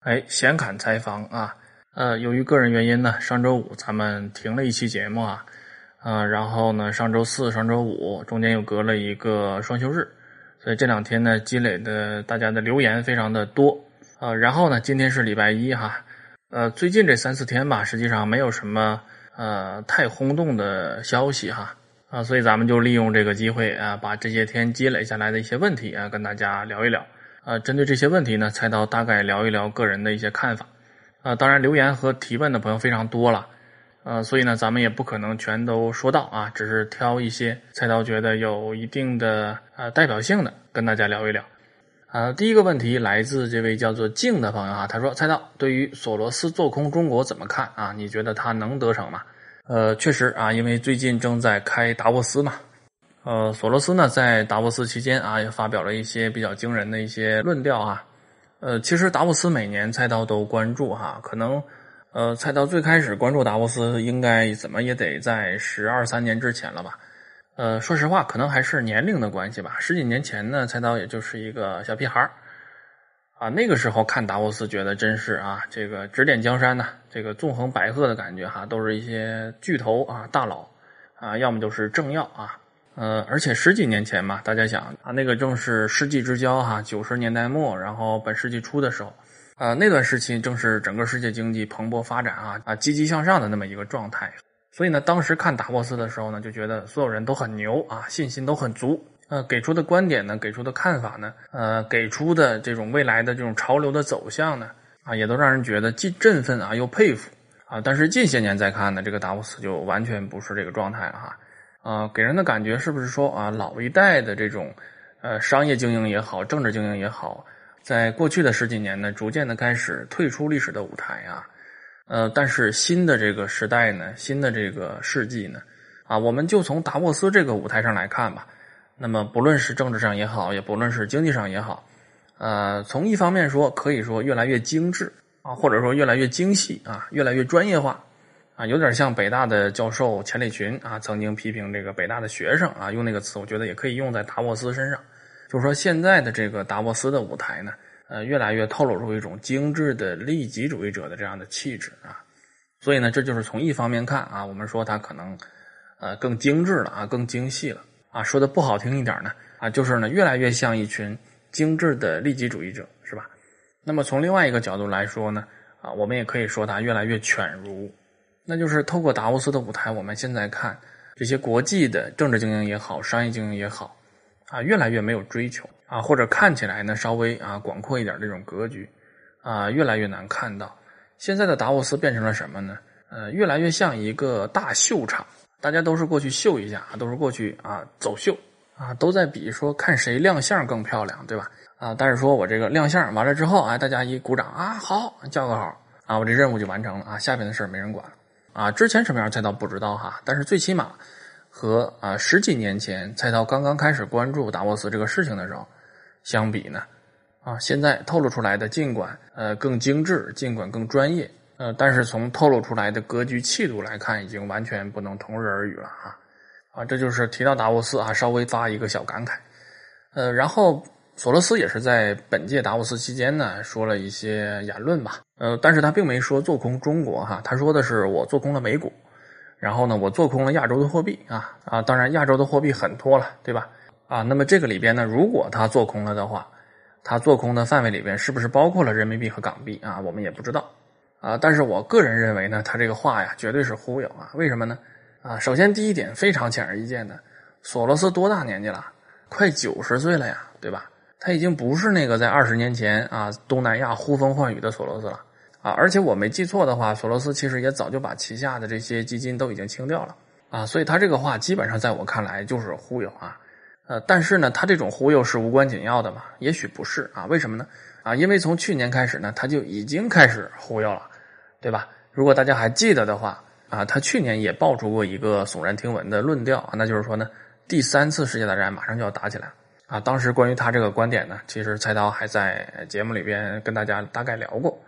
哎，闲侃采访啊，呃，由于个人原因呢，上周五咱们停了一期节目啊，啊，然后呢，上周四、上周五中间又隔了一个双休日，所以这两天呢，积累的大家的留言非常的多。啊，然后呢，今天是礼拜一哈，呃，最近这三四天吧，实际上没有什么呃太轰动的消息哈，啊，所以咱们就利用这个机会啊，把这些天积累下来的一些问题啊，跟大家聊一聊。呃，针对这些问题呢，菜刀大概聊一聊个人的一些看法。啊，当然留言和提问的朋友非常多了，呃，所以呢，咱们也不可能全都说到啊，只是挑一些菜刀觉得有一定的呃代表性的跟大家聊一聊。啊，第一个问题来自这位叫做静的朋友啊，他说：“菜刀对于索罗斯做空中国怎么看啊？你觉得他能得逞吗？”呃，确实啊，因为最近正在开达沃斯嘛。呃，索罗斯呢，在达沃斯期间啊，也发表了一些比较惊人的一些论调啊。呃，其实达沃斯每年菜刀都关注哈，可能呃，菜刀最开始关注达沃斯，应该怎么也得在十二三年之前了吧。呃，说实话，可能还是年龄的关系吧。十几年前呢，菜刀也就是一个小屁孩啊，那个时候看达沃斯，觉得真是啊，这个指点江山呐，这个纵横捭阖的感觉哈，都是一些巨头啊、大佬啊，要么就是政要啊。呃，而且十几年前嘛，大家想啊，那个正是世纪之交哈，九十年代末，然后本世纪初的时候，啊，那段时期正是整个世界经济蓬勃发展啊啊，积极向上的那么一个状态。所以呢，当时看达沃斯的时候呢，就觉得所有人都很牛啊，信心都很足。呃，给出的观点呢，给出的看法呢，呃，给出的这种未来的这种潮流的走向呢，啊，也都让人觉得既振奋啊，又佩服啊。但是近些年再看呢，这个达沃斯就完全不是这个状态了哈。啊，给人的感觉是不是说啊，老一代的这种，呃，商业精英也好，政治精英也好，在过去的十几年呢，逐渐的开始退出历史的舞台啊，呃，但是新的这个时代呢，新的这个世纪呢，啊，我们就从达沃斯这个舞台上来看吧，那么不论是政治上也好，也不论是经济上也好，呃，从一方面说，可以说越来越精致啊，或者说越来越精细啊，越来越专业化。啊，有点像北大的教授钱理群啊，曾经批评这个北大的学生啊，用那个词，我觉得也可以用在达沃斯身上。就是说，现在的这个达沃斯的舞台呢，呃，越来越透露出一种精致的利己主义者的这样的气质啊。所以呢，这就是从一方面看啊，我们说它可能呃更精致了啊，更精细了啊。说的不好听一点呢啊，就是呢越来越像一群精致的利己主义者，是吧？那么从另外一个角度来说呢啊，我们也可以说它越来越犬儒。那就是透过达沃斯的舞台，我们现在看这些国际的政治精英也好，商业精英也好，啊，越来越没有追求啊，或者看起来呢稍微啊广阔一点这种格局啊，越来越难看到。现在的达沃斯变成了什么呢？呃，越来越像一个大秀场，大家都是过去秀一下，都是过去啊走秀啊，都在比说看谁亮相更漂亮，对吧？啊，但是说我这个亮相完了之后，哎，大家一鼓掌啊，好，叫个好啊，我这任务就完成了啊，下边的事没人管。啊，之前什么样菜刀不知道哈，但是最起码和啊十几年前菜刀刚刚开始关注达沃斯这个事情的时候相比呢，啊，现在透露出来的尽管呃更精致，尽管更专业，呃，但是从透露出来的格局气度来看，已经完全不能同日而语了哈，啊，这就是提到达沃斯啊，稍微发一个小感慨，呃，然后。索罗斯也是在本届达沃斯期间呢，说了一些言论吧，呃，但是他并没说做空中国哈，他说的是我做空了美股，然后呢，我做空了亚洲的货币啊啊，当然亚洲的货币很多了，对吧？啊，那么这个里边呢，如果他做空了的话，他做空的范围里边是不是包括了人民币和港币啊？我们也不知道啊，但是我个人认为呢，他这个话呀，绝对是忽悠啊，为什么呢？啊，首先第一点非常显而易见的，索罗斯多大年纪了？快九十岁了呀，对吧？他已经不是那个在二十年前啊东南亚呼风唤雨的索罗斯了啊！而且我没记错的话，索罗斯其实也早就把旗下的这些基金都已经清掉了啊！所以他这个话基本上在我看来就是忽悠啊！呃，但是呢，他这种忽悠是无关紧要的嘛？也许不是啊？为什么呢？啊，因为从去年开始呢，他就已经开始忽悠了，对吧？如果大家还记得的话啊，他去年也爆出过一个耸人听闻的论调啊，那就是说呢，第三次世界大战马上就要打起来了。啊，当时关于他这个观点呢，其实菜刀还在节目里边跟大家大概聊过，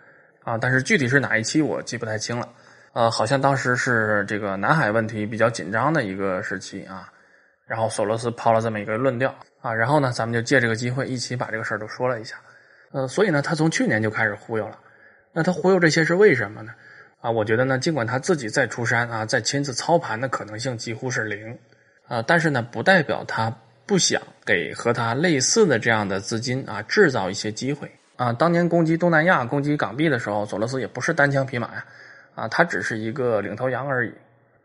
啊，但是具体是哪一期我记不太清了，呃，好像当时是这个南海问题比较紧张的一个时期啊，然后索罗斯抛了这么一个论调啊，然后呢，咱们就借这个机会一起把这个事儿都说了一下，呃，所以呢，他从去年就开始忽悠了，那他忽悠这些是为什么呢？啊，我觉得呢，尽管他自己再出山啊，再亲自操盘的可能性几乎是零。啊，但是呢，不代表他不想给和他类似的这样的资金啊制造一些机会啊。当年攻击东南亚、攻击港币的时候，索罗斯也不是单枪匹马呀，啊，他只是一个领头羊而已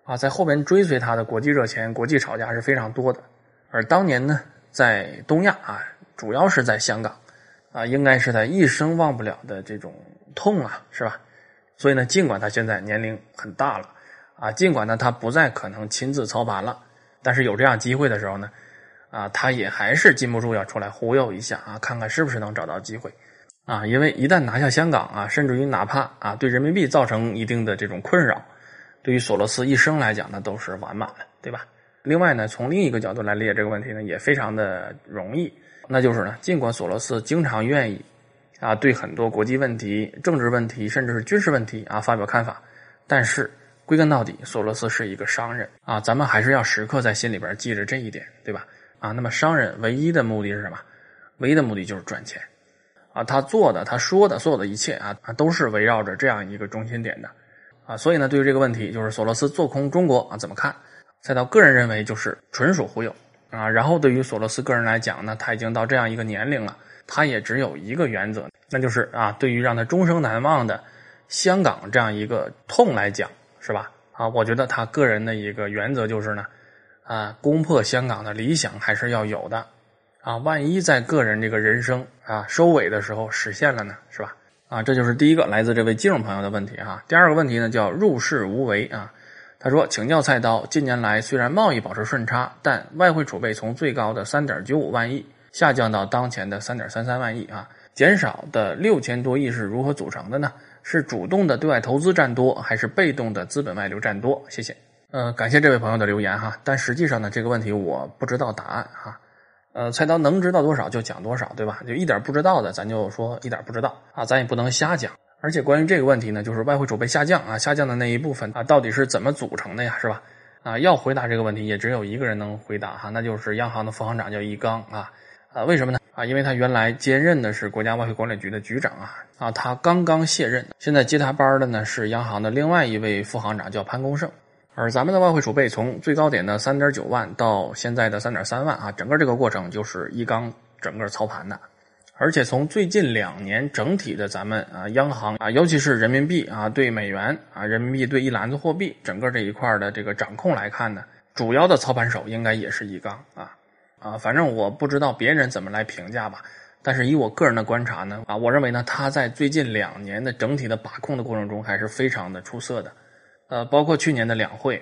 啊，在后边追随他的国际热钱、国际炒家是非常多的。而当年呢，在东亚啊，主要是在香港啊，应该是他一生忘不了的这种。痛啊，是吧？所以呢，尽管他现在年龄很大了，啊，尽管呢他不再可能亲自操盘了，但是有这样机会的时候呢，啊，他也还是禁不住要出来忽悠一下啊，看看是不是能找到机会，啊，因为一旦拿下香港啊，甚至于哪怕啊对人民币造成一定的这种困扰，对于索罗斯一生来讲那都是完满了，对吧？另外呢，从另一个角度来理解这个问题呢，也非常的容易，那就是呢，尽管索罗斯经常愿意。啊，对很多国际问题、政治问题，甚至是军事问题啊，发表看法。但是归根到底，索罗斯是一个商人啊，咱们还是要时刻在心里边记着这一点，对吧？啊，那么商人唯一的目的是什么？唯一的目的就是赚钱啊。他做的、他说的所有的一切啊啊，都是围绕着这样一个中心点的啊。所以呢，对于这个问题，就是索罗斯做空中国啊，怎么看？再到个人认为就是纯属忽悠啊。然后对于索罗斯个人来讲呢，他已经到这样一个年龄了。他也只有一个原则，那就是啊，对于让他终生难忘的香港这样一个痛来讲，是吧？啊，我觉得他个人的一个原则就是呢，啊，攻破香港的理想还是要有的，啊，万一在个人这个人生啊收尾的时候实现了呢，是吧？啊，这就是第一个来自这位金融朋友的问题哈。第二个问题呢叫入世无为啊，他说，请教菜刀，近年来虽然贸易保持顺差，但外汇储备从最高的三点九五万亿。下降到当前的三点三三万亿啊，减少的六千多亿是如何组成的呢？是主动的对外投资占多，还是被动的资本外流占多？谢谢。呃，感谢这位朋友的留言哈，但实际上呢，这个问题我不知道答案哈。呃，菜刀能知道多少就讲多少，对吧？就一点不知道的，咱就说一点不知道啊，咱也不能瞎讲。而且关于这个问题呢，就是外汇储备下降啊，下降的那一部分啊，到底是怎么组成的呀？是吧？啊，要回答这个问题，也只有一个人能回答哈，那就是央行的副行长叫易纲啊。啊，为什么呢？啊，因为他原来兼任的是国家外汇管理局的局长啊，啊，他刚刚卸任，现在接他班的呢是央行的另外一位副行长，叫潘功胜。而咱们的外汇储备从最高点的三点九万到现在的三点三万啊，整个这个过程就是一刚整个操盘的。而且从最近两年整体的咱们啊央行啊，尤其是人民币啊对美元啊，人民币对一篮子货币整个这一块的这个掌控来看呢，主要的操盘手应该也是一刚啊。啊，反正我不知道别人怎么来评价吧，但是以我个人的观察呢，啊，我认为呢，他在最近两年的整体的把控的过程中还是非常的出色的，呃，包括去年的两会，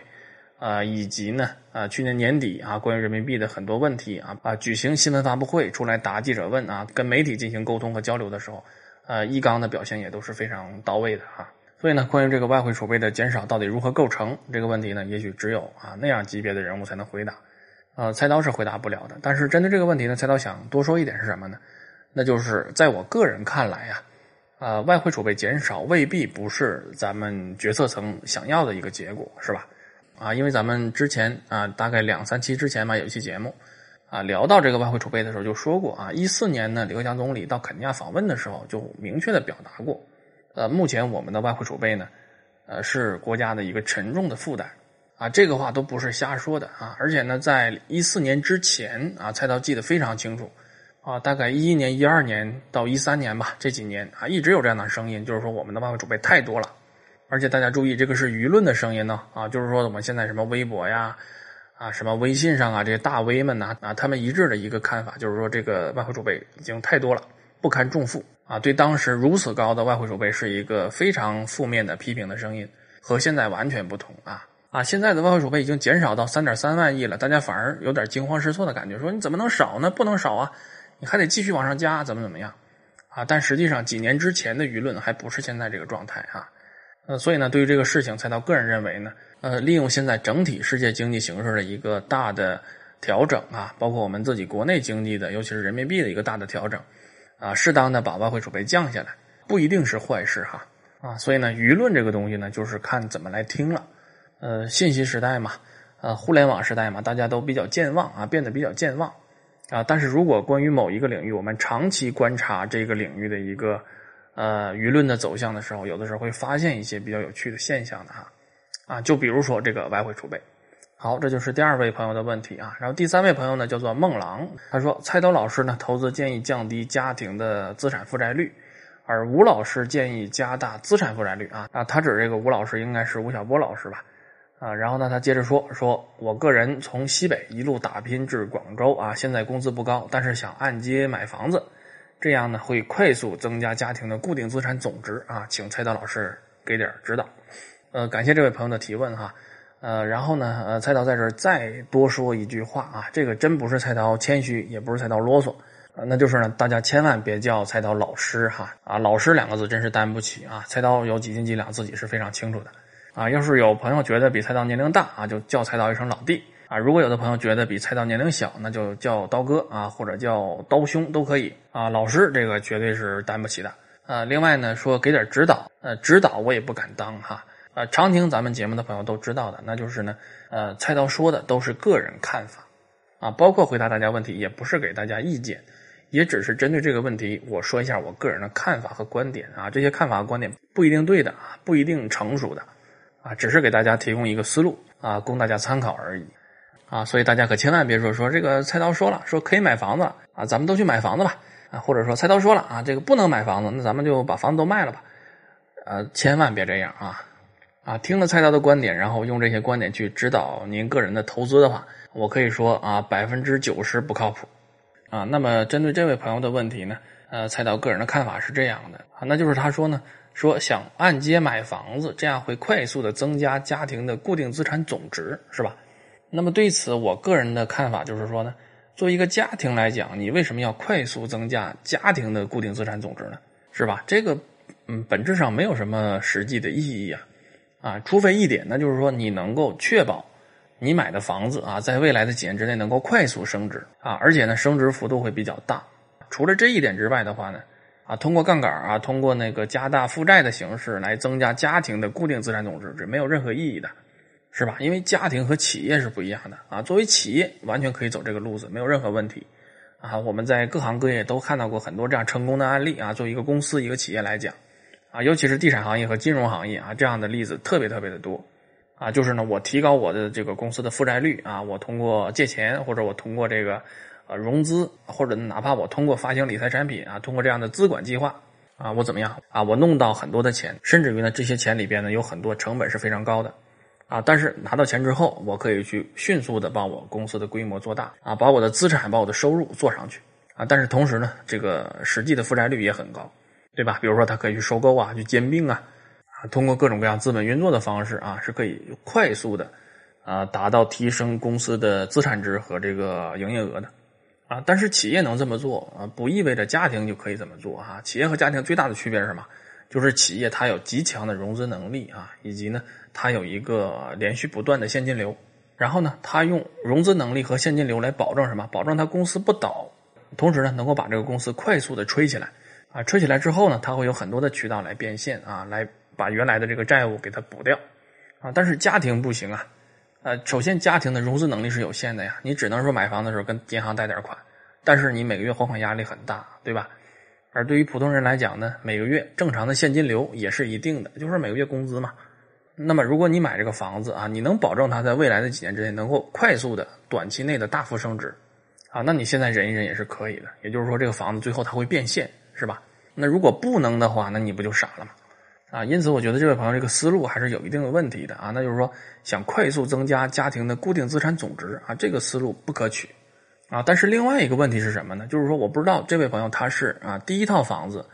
啊，以及呢，啊，去年年底啊，关于人民币的很多问题啊，啊，举行新闻发布会出来答记者问啊，跟媒体进行沟通和交流的时候，呃，易纲的表现也都是非常到位的哈。所以呢，关于这个外汇储备的减少到底如何构成这个问题呢，也许只有啊那样级别的人物才能回答。呃，菜刀是回答不了的。但是针对这个问题呢，菜刀想多说一点是什么呢？那就是在我个人看来呀，啊，外汇储备减少未必不是咱们决策层想要的一个结果，是吧？啊，因为咱们之前啊，大概两三期之前吧，有一期节目啊，聊到这个外汇储备的时候就说过啊，一四年呢，李克强总理到肯尼亚访问的时候就明确的表达过，呃，目前我们的外汇储备呢，呃，是国家的一个沉重的负担。啊，这个话都不是瞎说的啊！而且呢，在一四年之前啊，蔡道记得非常清楚啊，大概一一年、一二年到一三年吧，这几年啊，一直有这样的声音，就是说我们的外汇储备太多了。而且大家注意，这个是舆论的声音呢啊，就是说我们现在什么微博呀啊，什么微信上啊，这些大 V 们呐啊，他们一致的一个看法就是说，这个外汇储备已经太多了，不堪重负啊。对当时如此高的外汇储备是一个非常负面的批评的声音，和现在完全不同啊。啊，现在的外汇储备已经减少到三点三万亿了，大家反而有点惊慌失措的感觉，说你怎么能少呢？不能少啊，你还得继续往上加，怎么怎么样？啊，但实际上几年之前的舆论还不是现在这个状态啊。呃，所以呢，对于这个事情，才到个人认为呢，呃，利用现在整体世界经济形势的一个大的调整啊，包括我们自己国内经济的，尤其是人民币的一个大的调整啊，适当的把外汇储备降下来，不一定是坏事哈。啊，所以呢，舆论这个东西呢，就是看怎么来听了。呃，信息时代嘛，呃，互联网时代嘛，大家都比较健忘啊，变得比较健忘啊。但是如果关于某一个领域，我们长期观察这个领域的一个呃舆论的走向的时候，有的时候会发现一些比较有趣的现象的哈。啊，就比如说这个外汇储备。好，这就是第二位朋友的问题啊。然后第三位朋友呢叫做孟郎，他说蔡刀老师呢投资建议降低家庭的资产负债率。而吴老师建议加大资产负债率啊啊，他指这个吴老师应该是吴晓波老师吧啊，然后呢，他接着说说，我个人从西北一路打拼至广州啊，现在工资不高，但是想按揭买房子，这样呢会快速增加家庭的固定资产总值啊，请蔡导老师给点指导。呃，感谢这位朋友的提问哈，呃，然后呢，呃，蔡导在这儿再多说一句话啊，这个真不是蔡导谦虚，也不是蔡导啰嗦。啊，那就是呢，大家千万别叫菜刀老师哈啊，老师两个字真是担不起啊。菜刀有几斤几两，自己是非常清楚的啊。要是有朋友觉得比菜刀年龄大啊，就叫菜刀一声老弟啊。如果有的朋友觉得比菜刀年龄小，那就叫刀哥啊，或者叫刀兄都可以啊。老师这个绝对是担不起的啊。另外呢，说给点指导，呃，指导我也不敢当哈。呃，常听咱们节目的朋友都知道的，那就是呢，呃，菜刀说的都是个人看法啊，包括回答大家问题，也不是给大家意见。也只是针对这个问题，我说一下我个人的看法和观点啊，这些看法和观点不一定对的啊，不一定成熟的，啊，只是给大家提供一个思路啊，供大家参考而已，啊，所以大家可千万别说说这个菜刀说了说可以买房子啊，咱们都去买房子吧。啊，或者说菜刀说了啊，这个不能买房子，那咱们就把房子都卖了吧，呃，千万别这样啊，啊，听了菜刀的观点，然后用这些观点去指导您个人的投资的话，我可以说啊，百分之九十不靠谱。啊，那么针对这位朋友的问题呢，呃，蔡导个人的看法是这样的。啊，那就是他说呢，说想按揭买房子，这样会快速的增加家庭的固定资产总值，是吧？那么对此，我个人的看法就是说呢，作为一个家庭来讲，你为什么要快速增加家庭的固定资产总值呢？是吧？这个嗯，本质上没有什么实际的意义啊，啊，除非一点，那就是说你能够确保。你买的房子啊，在未来的几年之内能够快速升值啊，而且呢，升值幅度会比较大。除了这一点之外的话呢，通过杠杆啊，通过那个加大负债的形式来增加家庭的固定资产总值，是没有任何意义的，是吧？因为家庭和企业是不一样的啊。作为企业，完全可以走这个路子，没有任何问题啊。我们在各行各业都看到过很多这样成功的案例啊。作为一个公司、一个企业来讲，啊，尤其是地产行业和金融行业啊，这样的例子特别特别的多。啊，就是呢，我提高我的这个公司的负债率啊，我通过借钱或者我通过这个融资，或者哪怕我通过发行理财产品啊，通过这样的资管计划啊，我怎么样啊？我弄到很多的钱，甚至于呢，这些钱里边呢有很多成本是非常高的啊，但是拿到钱之后，我可以去迅速的把我公司的规模做大啊，把我的资产、把我的收入做上去啊，但是同时呢，这个实际的负债率也很高，对吧？比如说他可以去收购啊，去兼并啊。通过各种各样资本运作的方式啊，是可以快速的啊达到提升公司的资产值和这个营业额的啊。但是企业能这么做啊，不意味着家庭就可以这么做哈。企业和家庭最大的区别是什么？就是企业它有极强的融资能力啊，以及呢它有一个连续不断的现金流。然后呢，它用融资能力和现金流来保证什么？保证它公司不倒，同时呢能够把这个公司快速的吹起来啊。吹起来之后呢，它会有很多的渠道来变现啊，来。把原来的这个债务给它补掉，啊，但是家庭不行啊，呃，首先家庭的融资能力是有限的呀，你只能说买房的时候跟银行贷点款，但是你每个月还款压力很大，对吧？而对于普通人来讲呢，每个月正常的现金流也是一定的，就是每个月工资嘛。那么如果你买这个房子啊，你能保证它在未来的几年之内能够快速的、短期内的大幅升值，啊，那你现在忍一忍也是可以的。也就是说，这个房子最后它会变现，是吧？那如果不能的话，那你不就傻了吗？啊，因此我觉得这位朋友这个思路还是有一定的问题的啊，那就是说想快速增加家庭的固定资产总值啊，这个思路不可取啊。但是另外一个问题是什么呢？就是说我不知道这位朋友他是啊第一套房子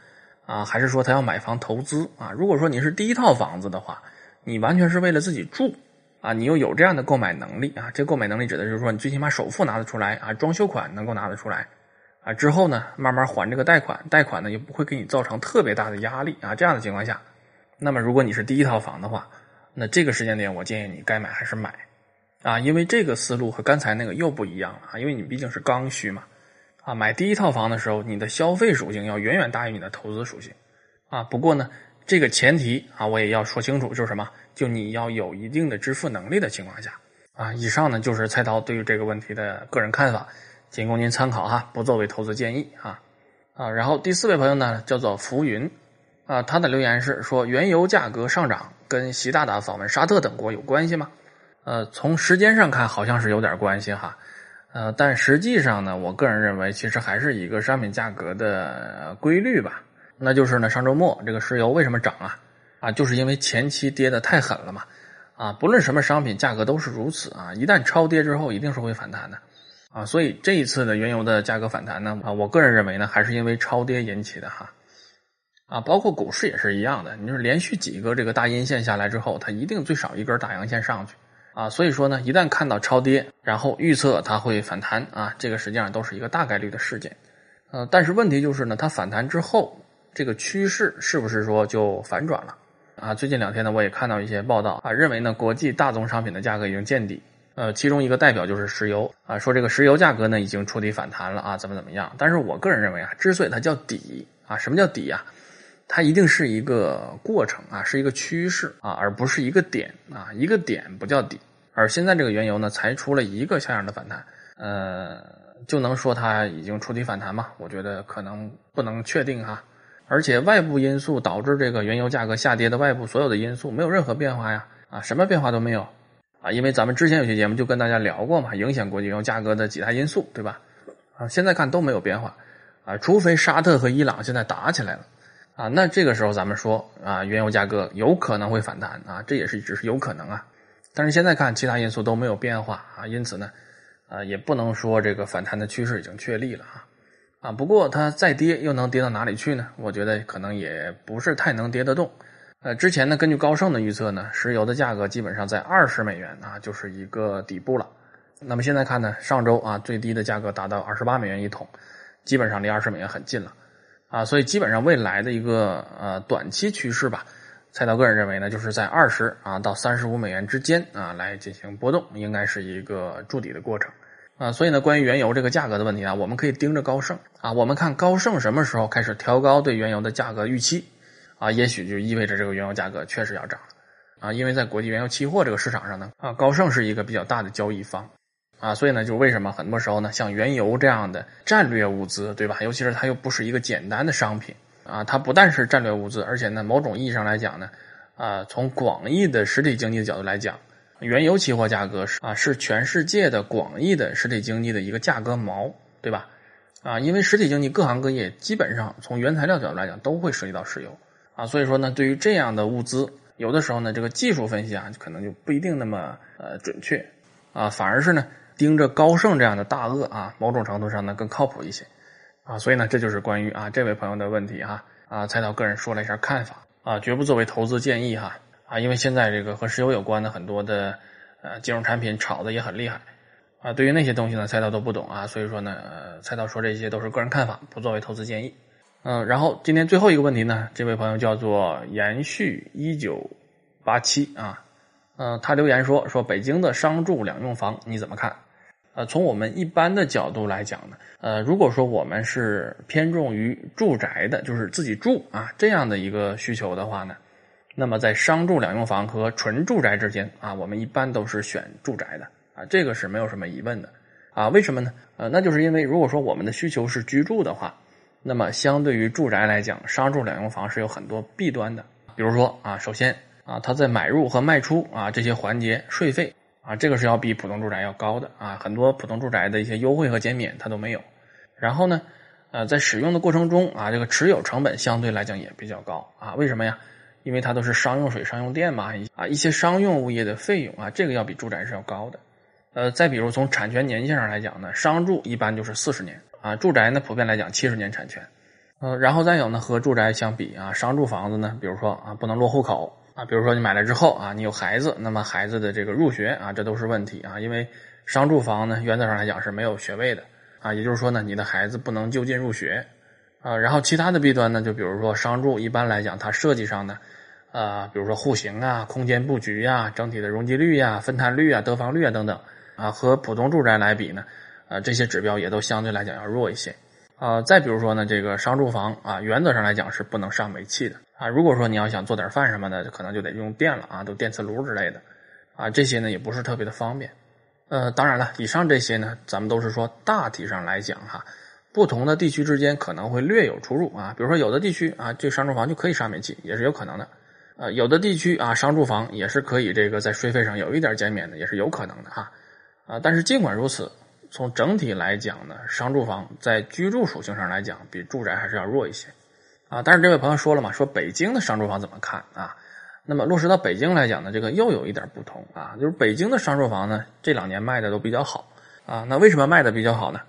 啊，还是说他要买房投资啊？如果说你是第一套房子的话，你完全是为了自己住啊，你又有这样的购买能力啊，这购买能力指的就是说你最起码首付拿得出来啊，装修款能够拿得出来啊，之后呢慢慢还这个贷款，贷款呢也不会给你造成特别大的压力啊，这样的情况下。那么，如果你是第一套房的话，那这个时间点我建议你该买还是买，啊，因为这个思路和刚才那个又不一样了啊，因为你毕竟是刚需嘛，啊，买第一套房的时候，你的消费属性要远远大于你的投资属性，啊，不过呢，这个前提啊，我也要说清楚，就是什么？就你要有一定的支付能力的情况下，啊，以上呢就是菜刀对于这个问题的个人看法，仅供您参考哈，不作为投资建议啊，啊，然后第四位朋友呢叫做浮云。啊，他的留言是说原油价格上涨跟习大大访问沙特等国有关系吗？呃，从时间上看好像是有点关系哈，呃，但实际上呢，我个人认为其实还是一个商品价格的规律吧，那就是呢，上周末这个石油为什么涨啊？啊，就是因为前期跌的太狠了嘛，啊，不论什么商品价格都是如此啊，一旦超跌之后一定是会反弹的。啊，所以这一次的原油的价格反弹呢，啊，我个人认为呢，还是因为超跌引起的哈，啊，包括股市也是一样的，你就是连续几个这个大阴线下来之后，它一定最少一根大阳线上去，啊，所以说呢，一旦看到超跌，然后预测它会反弹，啊，这个实际上都是一个大概率的事件，呃，但是问题就是呢，它反弹之后，这个趋势是不是说就反转了？啊，最近两天呢，我也看到一些报道啊，认为呢，国际大宗商品的价格已经见底。呃，其中一个代表就是石油啊，说这个石油价格呢已经触底反弹了啊，怎么怎么样？但是我个人认为啊，之所以它叫底啊，什么叫底啊？它一定是一个过程啊，是一个趋势啊，而不是一个点啊，一个点不叫底。而现在这个原油呢，才出了一个像样的反弹，呃，就能说它已经触底反弹吗？我觉得可能不能确定哈。而且外部因素导致这个原油价格下跌的外部所有的因素没有任何变化呀，啊，什么变化都没有。啊，因为咱们之前有些节目就跟大家聊过嘛，影响国际原油价格的几大因素，对吧？啊，现在看都没有变化，啊，除非沙特和伊朗现在打起来了，啊，那这个时候咱们说啊，原油价格有可能会反弹啊，这也是只是有可能啊。但是现在看其他因素都没有变化啊，因此呢，啊，也不能说这个反弹的趋势已经确立了啊，啊，不过它再跌又能跌到哪里去呢？我觉得可能也不是太能跌得动。呃，之前呢，根据高盛的预测呢，石油的价格基本上在二十美元啊，就是一个底部了。那么现在看呢，上周啊，最低的价格达到二十八美元一桶，基本上离二十美元很近了啊。所以基本上未来的一个呃短期趋势吧，蔡导个人认为呢，就是在二十啊到三十五美元之间啊来进行波动，应该是一个筑底的过程啊。所以呢，关于原油这个价格的问题啊，我们可以盯着高盛啊，我们看高盛什么时候开始调高对原油的价格预期。啊，也许就意味着这个原油价格确实要涨了，啊，因为在国际原油期货这个市场上呢，啊，高盛是一个比较大的交易方，啊，所以呢，就是为什么很多时候呢，像原油这样的战略物资，对吧？尤其是它又不是一个简单的商品，啊，它不但是战略物资，而且呢，某种意义上来讲呢，啊，从广义的实体经济的角度来讲，原油期货价格是啊，是全世界的广义的实体经济的一个价格锚，对吧？啊，因为实体经济各行各业基本上从原材料角度来讲都会涉及到石油。啊，所以说呢，对于这样的物资，有的时候呢，这个技术分析啊，可能就不一定那么呃准确，啊，反而是呢，盯着高盛这样的大鳄啊，某种程度上呢更靠谱一些，啊，所以呢，这就是关于啊这位朋友的问题哈，啊，蔡导个人说了一下看法，啊，绝不作为投资建议哈，啊，因为现在这个和石油有关的很多的呃金融产品炒的也很厉害，啊，对于那些东西呢，蔡导都不懂啊，所以说呢，蔡导说这些都是个人看法，不作为投资建议。嗯，然后今天最后一个问题呢，这位朋友叫做延续一九八七啊，嗯，他留言说说北京的商住两用房你怎么看？呃，从我们一般的角度来讲呢，呃，如果说我们是偏重于住宅的，就是自己住啊这样的一个需求的话呢，那么在商住两用房和纯住宅之间啊，我们一般都是选住宅的啊，这个是没有什么疑问的啊，为什么呢？呃，那就是因为如果说我们的需求是居住的话。那么，相对于住宅来讲，商住两用房是有很多弊端的。比如说啊，首先啊，它在买入和卖出啊这些环节税费啊，这个是要比普通住宅要高的啊。很多普通住宅的一些优惠和减免它都没有。然后呢，呃，在使用的过程中啊，这个持有成本相对来讲也比较高啊。为什么呀？因为它都是商用水、商用电嘛，啊，一些商用物业的费用啊，这个要比住宅是要高的。呃，再比如从产权年限上来讲呢，商住一般就是四十年。啊，住宅呢，普遍来讲七十年产权，呃，然后再有呢，和住宅相比啊，商住房子呢，比如说啊，不能落户口啊，比如说你买了之后啊，你有孩子，那么孩子的这个入学啊，这都是问题啊，因为商住房呢，原则上来讲是没有学位的啊，也就是说呢，你的孩子不能就近入学啊，然后其他的弊端呢，就比如说商住一般来讲，它设计上呢，啊，比如说户型啊、空间布局呀、整体的容积率呀、分摊率啊、得房率啊等等啊，和普通住宅来比呢。啊，这些指标也都相对来讲要弱一些，啊，再比如说呢，这个商住房啊，原则上来讲是不能上煤气的啊。如果说你要想做点饭什么的，可能就得用电了啊，都电磁炉之类的，啊，这些呢也不是特别的方便。呃，当然了，以上这些呢，咱们都是说大体上来讲哈，不同的地区之间可能会略有出入啊，比如说有的地区啊，这商住房就可以上煤气，也是有可能的。呃，有的地区啊，商住房也是可以这个在税费上有一点减免的，也是有可能的哈。啊，但是尽管如此，从整体来讲呢，商住房在居住属性上来讲，比住宅还是要弱一些。啊，但是这位朋友说了嘛，说北京的商住房怎么看啊？那么落实到北京来讲呢，这个又有一点不同啊，就是北京的商住房呢，这两年卖的都比较好啊。那为什么卖的比较好呢？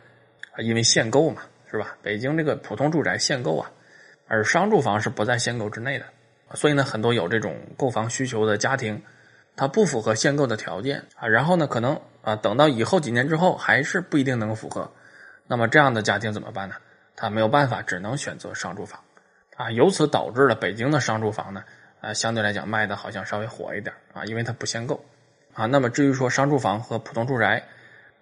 因为限购嘛，是吧？北京这个普通住宅限购啊，而商住房是不在限购之内的。所以呢，很多有这种购房需求的家庭，他不符合限购的条件啊，然后呢，可能啊，等到以后几年之后，还是不一定能符合。那么这样的家庭怎么办呢？他没有办法，只能选择商住房啊，由此导致了北京的商住房呢，啊，相对来讲卖的好像稍微火一点啊，因为它不限购啊。那么至于说商住房和普通住宅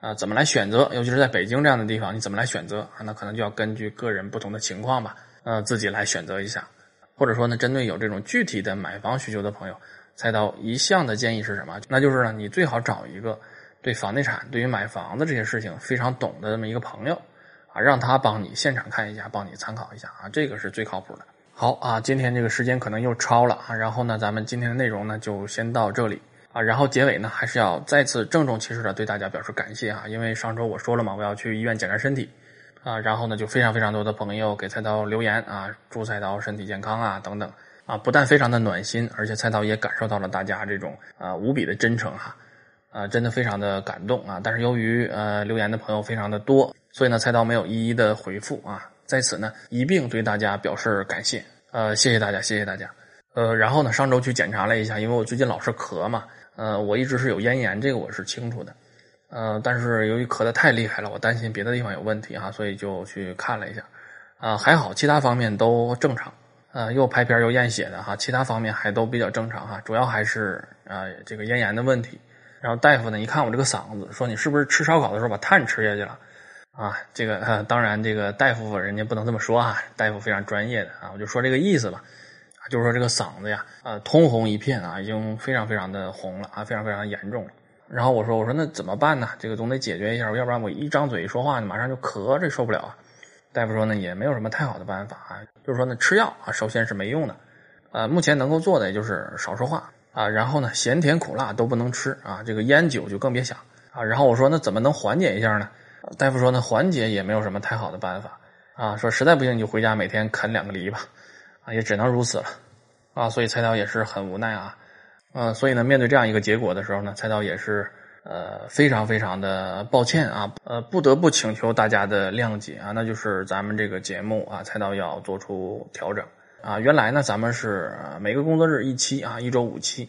啊，怎么来选择？尤其是在北京这样的地方，你怎么来选择啊？那可能就要根据个人不同的情况吧，呃，自己来选择一下。或者说呢，针对有这种具体的买房需求的朋友，菜刀一向的建议是什么？那就是呢，你最好找一个对房地产、对于买房子这些事情非常懂的这么一个朋友，啊，让他帮你现场看一下，帮你参考一下啊，这个是最靠谱的。好啊，今天这个时间可能又超了啊，然后呢，咱们今天的内容呢就先到这里啊，然后结尾呢还是要再次郑重其事的对大家表示感谢啊，因为上周我说了嘛，我要去医院检查身体。啊，然后呢，就非常非常多的朋友给菜刀留言啊，祝菜刀身体健康啊，等等啊，不但非常的暖心，而且菜刀也感受到了大家这种啊无比的真诚哈，啊，啊真的非常的感动啊。但是由于呃留言的朋友非常的多，所以呢，菜刀没有一一的回复啊，在此呢一并对大家表示感谢，呃，谢谢大家，谢谢大家。呃，然后呢，上周去检查了一下，因为我最近老是咳嘛，呃，我一直是有咽炎，这个我是清楚的。呃，但是由于咳得太厉害了，我担心别的地方有问题哈，所以就去看了一下，啊，还好，其他方面都正常，呃，又拍片又验血的哈，其他方面还都比较正常哈，主要还是啊这个咽炎的问题。然后大夫呢一看我这个嗓子，说你是不是吃烧烤的时候把碳吃下去了？啊，这个当然这个大夫人家不能这么说啊，大夫非常专业的啊，我就说这个意思吧，就是说这个嗓子呀，呃，通红一片啊，已经非常非常的红了啊，非常非常严重了。然后我说：“我说那怎么办呢？这个总得解决一下，要不然我一张嘴一说话呢，马上就咳，这受不了啊。”大夫说呢，也没有什么太好的办法啊，就是说呢，吃药啊，首先是没用的，呃，目前能够做的也就是少说话啊，然后呢，咸甜苦辣都不能吃啊，这个烟酒就更别想啊。然后我说那怎么能缓解一下呢？大夫说呢，缓解也没有什么太好的办法啊，说实在不行你就回家每天啃两个梨吧，啊，也只能如此了啊。所以菜刀也是很无奈啊。呃，所以呢，面对这样一个结果的时候呢，菜刀也是呃非常非常的抱歉啊，呃，不得不请求大家的谅解啊，那就是咱们这个节目啊，菜刀要做出调整啊。原来呢，咱们是每个工作日一期啊，一周五期，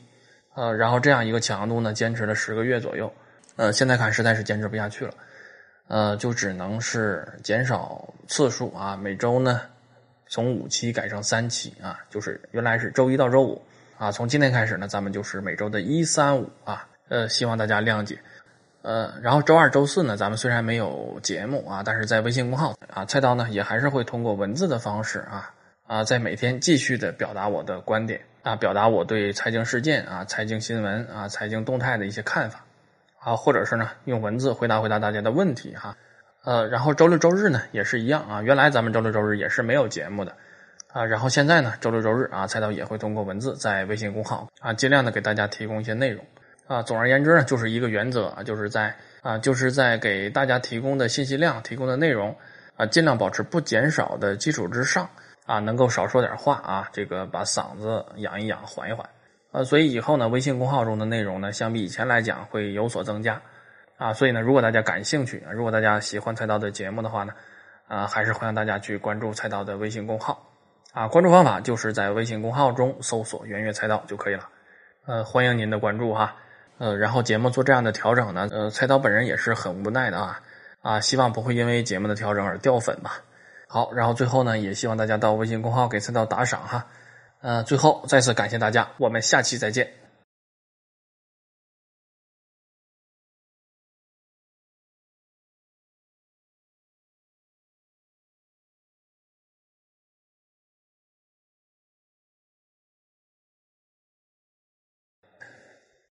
呃，然后这样一个强度呢，坚持了十个月左右，呃，现在看实在是坚持不下去了，呃，就只能是减少次数啊，每周呢从五期改成三期啊，就是原来是周一到周五。啊，从今天开始呢，咱们就是每周的一三五啊，呃，希望大家谅解，呃，然后周二、周四呢，咱们虽然没有节目啊，但是在微信公号啊，菜刀呢也还是会通过文字的方式啊啊，在每天继续的表达我的观点啊，表达我对财经事件啊、财经新闻啊、财经动态的一些看法啊，或者是呢用文字回答回答大家的问题哈，呃，然后周六周日呢也是一样啊，原来咱们周六周日也是没有节目的。啊，然后现在呢，周六周日啊，菜刀也会通过文字在微信公号啊，尽量的给大家提供一些内容啊。总而言之呢，就是一个原则啊，就是在啊，就是在给大家提供的信息量、提供的内容啊，尽量保持不减少的基础之上啊，能够少说点话啊，这个把嗓子养一养、缓一缓呃。所以以后呢，微信公号中的内容呢，相比以前来讲会有所增加啊。所以呢，如果大家感兴趣，如果大家喜欢菜刀的节目的话呢，啊，还是欢迎大家去关注菜刀的微信公号。啊，关注方法就是在微信公号中搜索“圆月菜刀”就可以了。呃，欢迎您的关注哈。呃，然后节目做这样的调整呢，呃，菜刀本人也是很无奈的啊。啊，希望不会因为节目的调整而掉粉吧。好，然后最后呢，也希望大家到微信公号给菜刀打赏哈。呃，最后再次感谢大家，我们下期再见。